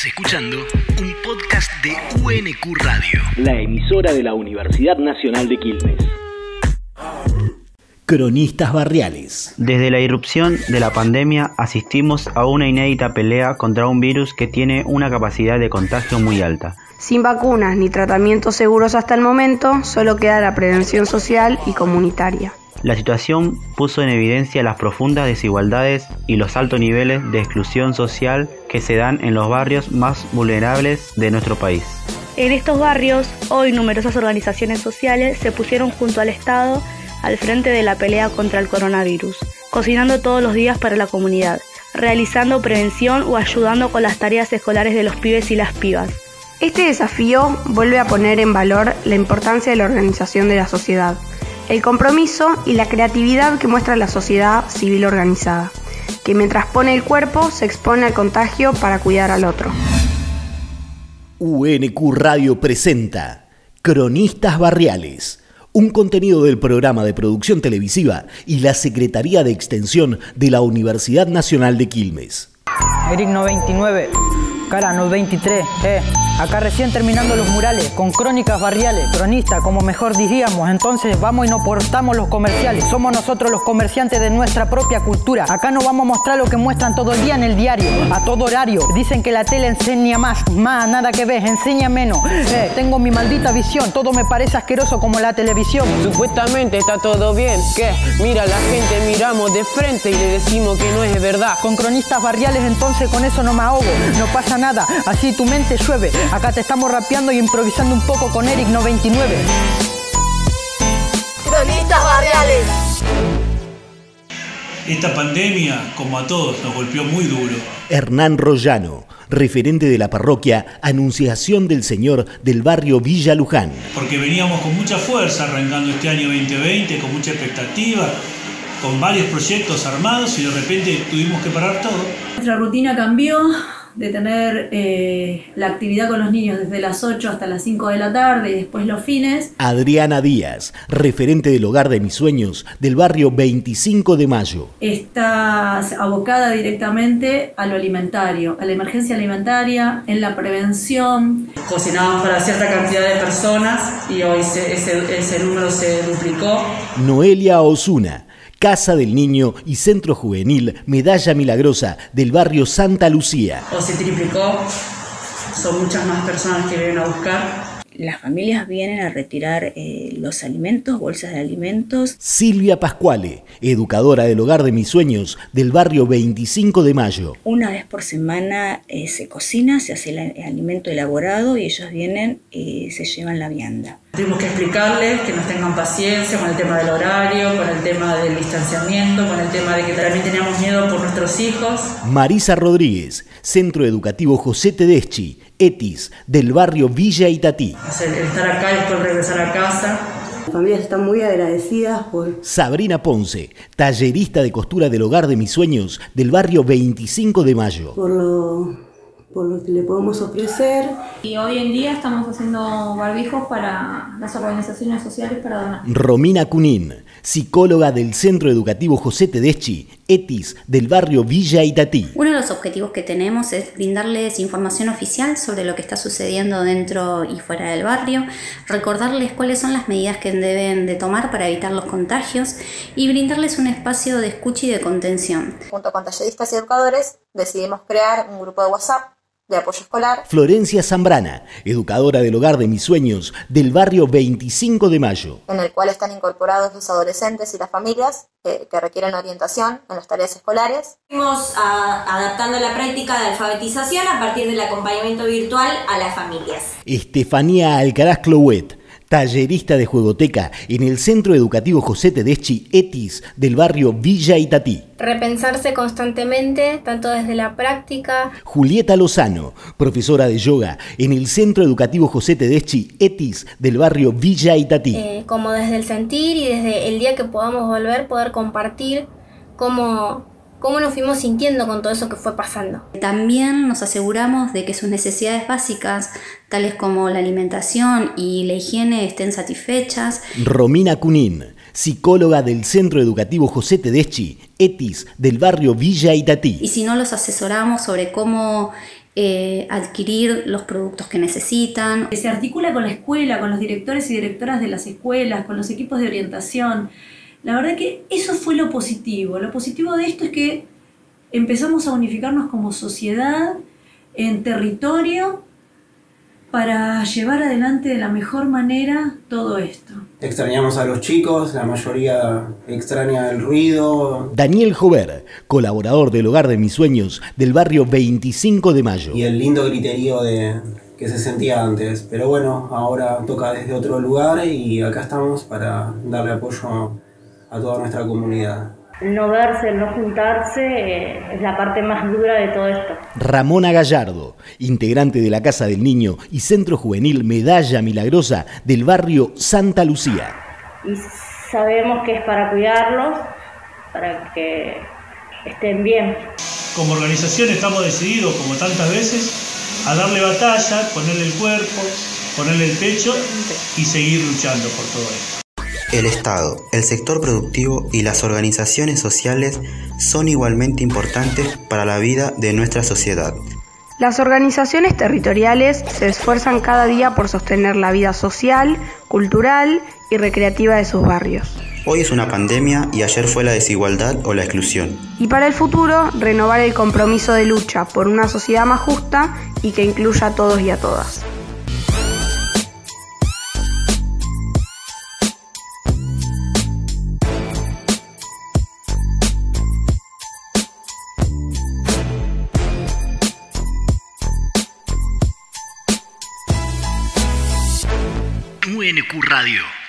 Estás escuchando un podcast de UNQ Radio. la emisora de la Universidad Nacional de Quilmes. Cronistas barriales. Desde la irrupción de la pandemia asistimos a una inédita pelea contra un virus que tiene una capacidad de contagio muy alta. Sin vacunas ni tratamientos seguros hasta el momento, solo queda la prevención social y comunitaria. La situación puso en evidencia las profundas desigualdades y los altos niveles de exclusión social que se dan en los barrios más vulnerables de nuestro país. En estos barrios, hoy numerosas organizaciones sociales se pusieron junto al Estado al frente de la pelea contra el coronavirus, cocinando todos los días para la comunidad, realizando prevención o ayudando con las tareas escolares de los pibes y las pibas. Este desafío vuelve a poner en valor la importancia de la organización de la sociedad, el compromiso y la creatividad que muestra la sociedad civil organizada, que mientras pone el cuerpo se expone al contagio para cuidar al otro. UNQ Radio presenta Cronistas Barriales, un contenido del programa de producción televisiva y la Secretaría de Extensión de la Universidad Nacional de Quilmes. Eric 99, Cara 23, eh. Acá recién terminando los murales, con crónicas barriales, cronista, como mejor diríamos. Entonces vamos y no portamos los comerciales. Somos nosotros los comerciantes de nuestra propia cultura. Acá no vamos a mostrar lo que muestran todo el día en el diario, a todo horario. Dicen que la tele enseña más, más, nada que ves, enseña menos. Eh, tengo mi maldita visión, todo me parece asqueroso como la televisión. Supuestamente está todo bien. ¿Qué? Mira, la gente miramos de frente y le decimos que no es verdad. Con cronistas barriales entonces con eso no me ahogo, no pasa nada, así tu mente llueve. Acá te estamos rapeando y improvisando un poco con Eric 99. Cronistas barriales. Esta pandemia, como a todos, nos golpeó muy duro. Hernán Rollano, referente de la parroquia Anunciación del Señor del barrio Villa Luján. Porque veníamos con mucha fuerza arrancando este año 2020, con mucha expectativa, con varios proyectos armados y de repente tuvimos que parar todo. Nuestra rutina cambió de tener eh, la actividad con los niños desde las 8 hasta las 5 de la tarde y después los fines. Adriana Díaz, referente del hogar de mis sueños del barrio 25 de Mayo. Está abocada directamente a lo alimentario, a la emergencia alimentaria, en la prevención. Cocinábamos para cierta cantidad de personas y hoy se, ese, ese número se duplicó. Noelia Osuna, Casa del Niño y Centro Juvenil Medalla Milagrosa del barrio Santa Lucía. O se triplicó, son muchas más personas que vienen a buscar. Las familias vienen a retirar eh, los alimentos, bolsas de alimentos. Silvia Pascuale, educadora del hogar de mis sueños del barrio 25 de Mayo. Una vez por semana eh, se cocina, se hace el alimento elaborado y ellos vienen y se llevan la vianda. Tuvimos que explicarles que nos tengan paciencia con el tema del horario, con el tema del distanciamiento, con el tema de que también teníamos miedo por nuestros hijos. Marisa Rodríguez, Centro Educativo José Tedeschi, ETIS, del barrio Villa Itatí. El estar acá y después regresar a casa. Las familias están muy agradecidas por... Sabrina Ponce, tallerista de costura del hogar de mis sueños del barrio 25 de Mayo. Por lo por lo que le podemos ofrecer. Y hoy en día estamos haciendo barbijos para las organizaciones sociales para donar. Romina Cunín, psicóloga del Centro Educativo José Tedeschi, ETIS, del barrio Villa Itatí. Uno de los objetivos que tenemos es brindarles información oficial sobre lo que está sucediendo dentro y fuera del barrio, recordarles cuáles son las medidas que deben de tomar para evitar los contagios y brindarles un espacio de escucha y de contención. Junto con talleristas y educadores decidimos crear un grupo de WhatsApp de apoyo escolar. Florencia Zambrana, educadora del hogar de mis sueños del barrio 25 de Mayo. En el cual están incorporados los adolescentes y las familias que, que requieren orientación en las tareas escolares. Fuimos a, adaptando la práctica de alfabetización a partir del acompañamiento virtual a las familias. Estefanía Alcaraz Clouet tallerista de juegoteca en el Centro Educativo José Tedeschi ETIS del barrio Villa Itatí. Repensarse constantemente, tanto desde la práctica. Julieta Lozano, profesora de yoga en el Centro Educativo José Tedeschi ETIS del barrio Villa Itatí. Eh, como desde el sentir y desde el día que podamos volver, poder compartir cómo cómo nos fuimos sintiendo con todo eso que fue pasando. También nos aseguramos de que sus necesidades básicas, tales como la alimentación y la higiene, estén satisfechas. Romina Cunín, psicóloga del Centro Educativo José Tedeschi, ETIS, del barrio Villa Itatí. Y si no los asesoramos sobre cómo eh, adquirir los productos que necesitan. Se articula con la escuela, con los directores y directoras de las escuelas, con los equipos de orientación. La verdad que eso fue lo positivo. Lo positivo de esto es que empezamos a unificarnos como sociedad, en territorio, para llevar adelante de la mejor manera todo esto. Extrañamos a los chicos, la mayoría extraña el ruido. Daniel Jover, colaborador del Hogar de Mis Sueños del barrio 25 de Mayo. Y el lindo griterío de, que se sentía antes. Pero bueno, ahora toca desde otro lugar y acá estamos para darle apoyo a toda nuestra comunidad no verse, no juntarse, eh, es la parte más dura de todo esto. Ramona Gallardo, integrante de la Casa del Niño y Centro Juvenil Medalla Milagrosa del barrio Santa Lucía. Y sabemos que es para cuidarlos, para que estén bien. Como organización estamos decididos, como tantas veces, a darle batalla, ponerle el cuerpo, ponerle el pecho y seguir luchando por todo esto. El Estado, el sector productivo y las organizaciones sociales son igualmente importantes para la vida de nuestra sociedad. Las organizaciones territoriales se esfuerzan cada día por sostener la vida social, cultural y recreativa de sus barrios. Hoy es una pandemia y ayer fue la desigualdad o la exclusión. Y para el futuro, renovar el compromiso de lucha por una sociedad más justa y que incluya a todos y a todas. Radio.